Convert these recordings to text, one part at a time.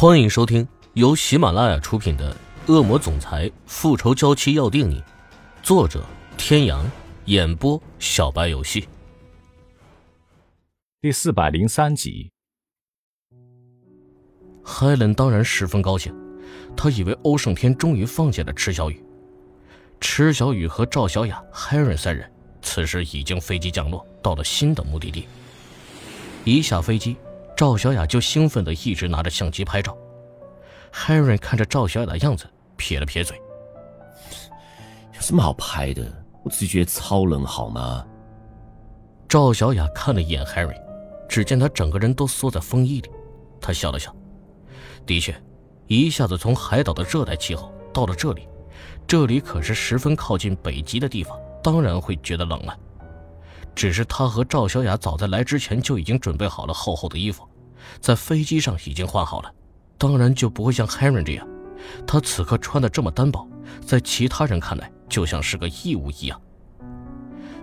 欢迎收听由喜马拉雅出品的《恶魔总裁复仇娇妻要定你》，作者：天阳，演播：小白游戏。第四百零三集。海伦当然十分高兴，他以为欧胜天终于放下了池小雨。池小雨和赵小雅、海伦三人此时已经飞机降落，到了新的目的地。一下飞机。赵小雅就兴奋的一直拿着相机拍照，Harry 看着赵小雅的样子，撇了撇嘴：“有什么好拍的？我自己觉得超冷，好吗？”赵小雅看了一眼 Harry，只见他整个人都缩在风衣里，他笑了笑：“的确，一下子从海岛的热带气候到了这里，这里可是十分靠近北极的地方，当然会觉得冷了。只是他和赵小雅早在来之前就已经准备好了厚厚的衣服。”在飞机上已经换好了，当然就不会像 Harry 这样，他此刻穿的这么单薄，在其他人看来就像是个异物一样。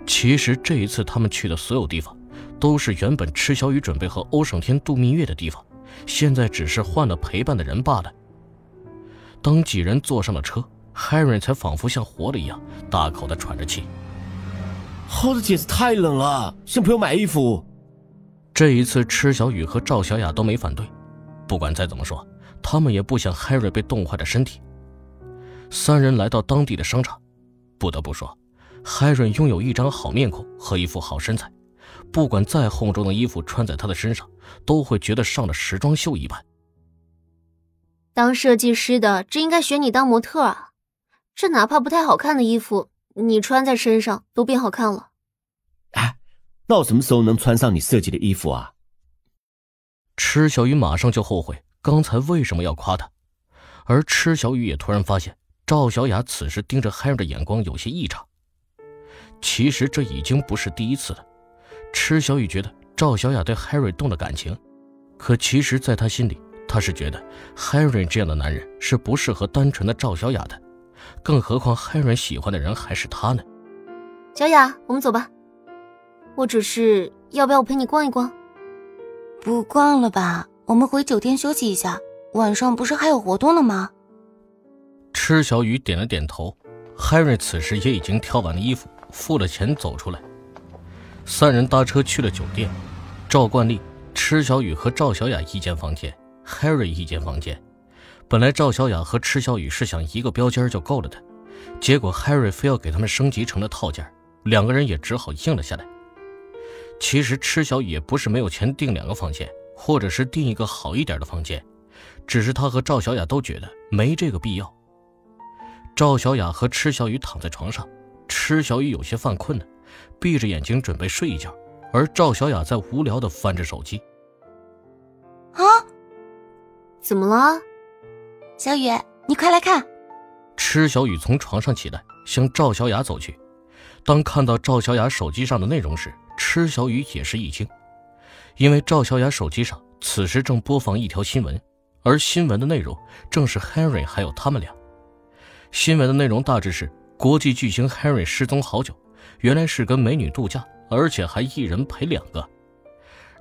其实这一次他们去的所有地方，都是原本池小雨准备和欧胜天度蜜月的地方，现在只是换了陪伴的人罢了。当几人坐上了车，Harry 才仿佛像活了一样，大口的喘着气。我的姐子太冷了，向朋友买衣服。这一次，池小雨和赵小雅都没反对。不管再怎么说，他们也不想 Harry 被冻坏的身体。三人来到当地的商场，不得不说，Harry 拥有一张好面孔和一副好身材，不管再厚重的衣服穿在他的身上，都会觉得上了时装秀一般。当设计师的，这应该选你当模特啊！这哪怕不太好看的衣服，你穿在身上都变好看了。那我什么时候能穿上你设计的衣服啊？池小雨马上就后悔刚才为什么要夸他，而池小雨也突然发现赵小雅此时盯着 Harry 的眼光有些异常。其实这已经不是第一次了。池小雨觉得赵小雅对 Harry 动了感情，可其实，在她心里，她是觉得 Harry 这样的男人是不适合单纯的赵小雅的，更何况 Harry 喜欢的人还是她呢。小雅，我们走吧。或者是要不要我陪你逛一逛？不逛了吧，我们回酒店休息一下。晚上不是还有活动了吗？池小雨点了点头。Harry 此时也已经挑完了衣服，付了钱走出来。三人搭车去了酒店。照惯例，池小雨和赵小雅一间房间，Harry 一间房间。本来赵小雅和池小雨是想一个标间就够了的，结果 Harry 非要给他们升级成了套间，两个人也只好应了下来。其实池小雨也不是没有钱订两个房间，或者是订一个好一点的房间，只是他和赵小雅都觉得没这个必要。赵小雅和池小雨躺在床上，池小雨有些犯困了，闭着眼睛准备睡一觉，而赵小雅在无聊的翻着手机。啊，怎么了？小雨，你快来看！池小雨从床上起来，向赵小雅走去。当看到赵小雅手机上的内容时，池小雨也是一惊，因为赵小雅手机上此时正播放一条新闻，而新闻的内容正是 Harry 还有他们俩。新闻的内容大致是国际巨星 Harry 失踪好久，原来是跟美女度假，而且还一人陪两个。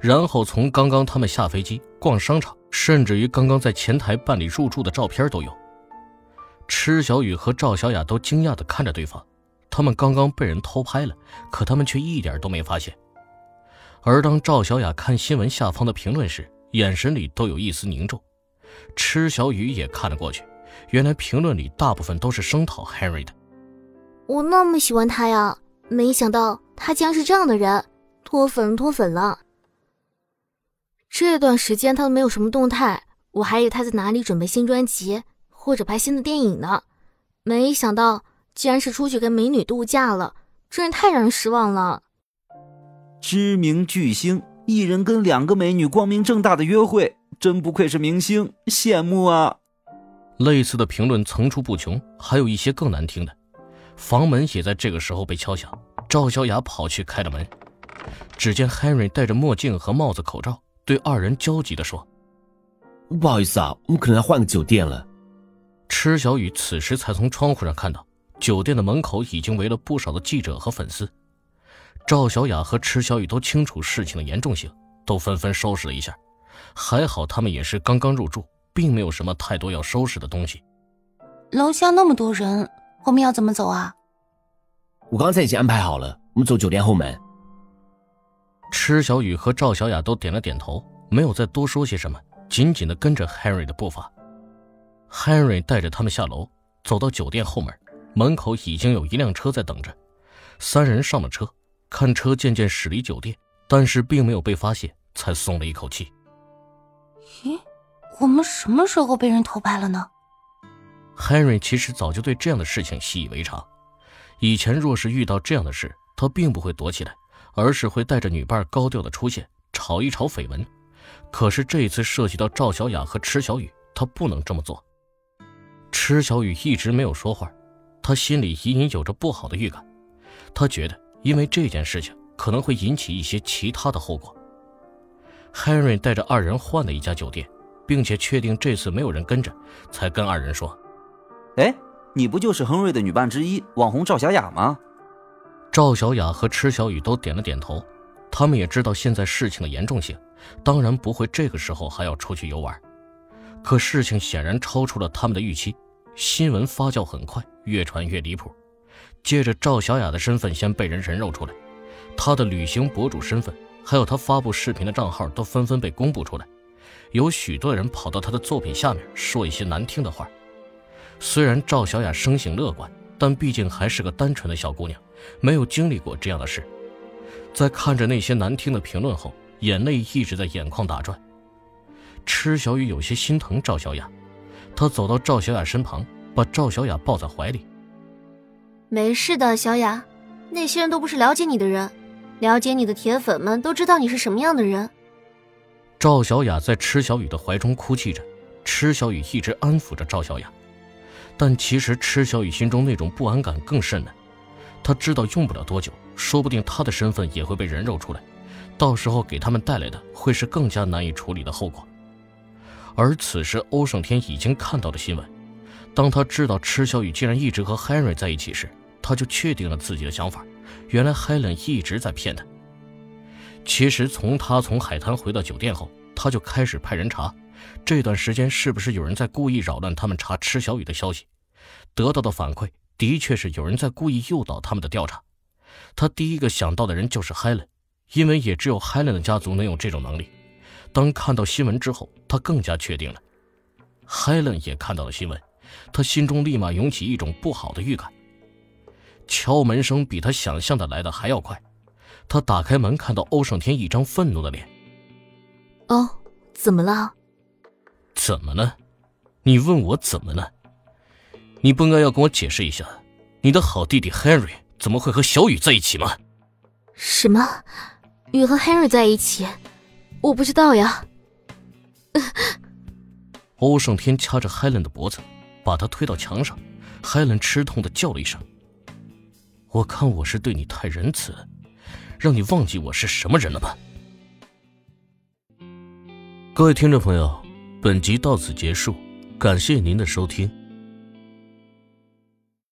然后从刚刚他们下飞机、逛商场，甚至于刚刚在前台办理入住的照片都有。池小雨和赵小雅都惊讶地看着对方。他们刚刚被人偷拍了，可他们却一点都没发现。而当赵小雅看新闻下方的评论时，眼神里都有一丝凝重。池小雨也看了过去，原来评论里大部分都是声讨 Harry 的。我那么喜欢他呀，没想到他竟然是这样的人，脱粉脱粉了。这段时间他都没有什么动态，我还以为他在哪里准备新专辑或者拍新的电影呢，没想到。竟然是出去跟美女度假了，真是太让人失望了。知名巨星一人跟两个美女光明正大的约会，真不愧是明星，羡慕啊！类似的评论层出不穷，还有一些更难听的。房门也在这个时候被敲响，赵小雅跑去开了门，只见 Henry 戴着墨镜和帽子口罩，对二人焦急地说：“不好意思啊，我们可能要换个酒店了。”池小雨此时才从窗户上看到。酒店的门口已经围了不少的记者和粉丝，赵小雅和池小雨都清楚事情的严重性，都纷纷收拾了一下。还好他们也是刚刚入住，并没有什么太多要收拾的东西。楼下那么多人，我们要怎么走啊？我刚才已经安排好了，我们走酒店后门。池小雨和赵小雅都点了点头，没有再多说些什么，紧紧的跟着 Henry 的步伐。Henry 带着他们下楼，走到酒店后门，门口已经有一辆车在等着。三人上了车，看车渐渐驶离酒店，但是并没有被发现，才松了一口气。咦，我们什么时候被人偷拍了呢？Henry 其实早就对这样的事情习以为常。以前若是遇到这样的事，他并不会躲起来。而是会带着女伴高调的出现，炒一炒绯闻。可是这一次涉及到赵小雅和池小雨，他不能这么做。池小雨一直没有说话，他心里隐隐有着不好的预感。他觉得，因为这件事情可能会引起一些其他的后果。Henry 带着二人换了一家酒店，并且确定这次没有人跟着，才跟二人说：“哎，你不就是亨瑞的女伴之一，网红赵小雅吗？”赵小雅和池小雨都点了点头，他们也知道现在事情的严重性，当然不会这个时候还要出去游玩。可事情显然超出了他们的预期，新闻发酵很快，越传越离谱。借着，赵小雅的身份先被人人肉出来，她的旅行博主身份，还有她发布视频的账号都纷纷被公布出来，有许多人跑到她的作品下面说一些难听的话。虽然赵小雅生性乐观。但毕竟还是个单纯的小姑娘，没有经历过这样的事。在看着那些难听的评论后，眼泪一直在眼眶打转。池小雨有些心疼赵小雅，她走到赵小雅身旁，把赵小雅抱在怀里。没事的，小雅，那些人都不是了解你的人，了解你的铁粉们都知道你是什么样的人。赵小雅在池小雨的怀中哭泣着，池小雨一直安抚着赵小雅。但其实池小雨心中那种不安感更甚呢。他知道用不了多久，说不定他的身份也会被人肉出来，到时候给他们带来的会是更加难以处理的后果。而此时，欧胜天已经看到了新闻。当他知道池小雨竟然一直和 Henry 在一起时，他就确定了自己的想法：原来 Helen 一直在骗他。其实从他从海滩回到酒店后，他就开始派人查。这段时间是不是有人在故意扰乱他们查池小雨的消息？得到的反馈的确是有人在故意诱导他们的调查。他第一个想到的人就是 Helen，因为也只有 Helen 的家族能有这种能力。当看到新闻之后，他更加确定了。Helen 也看到了新闻，他心中立马涌起一种不好的预感。敲门声比他想象的来的还要快。他打开门，看到欧胜天一张愤怒的脸。哦，怎么了？怎么了？你问我怎么了？你不应该要跟我解释一下，你的好弟弟 Henry 怎么会和小雨在一起吗？什么？雨和 Henry 在一起？我不知道呀。欧胜天掐着 Helen 的脖子，把她推到墙上。Helen 吃痛的叫了一声：“我看我是对你太仁慈，让你忘记我是什么人了吧？”各位听众朋友。本集到此结束，感谢您的收听。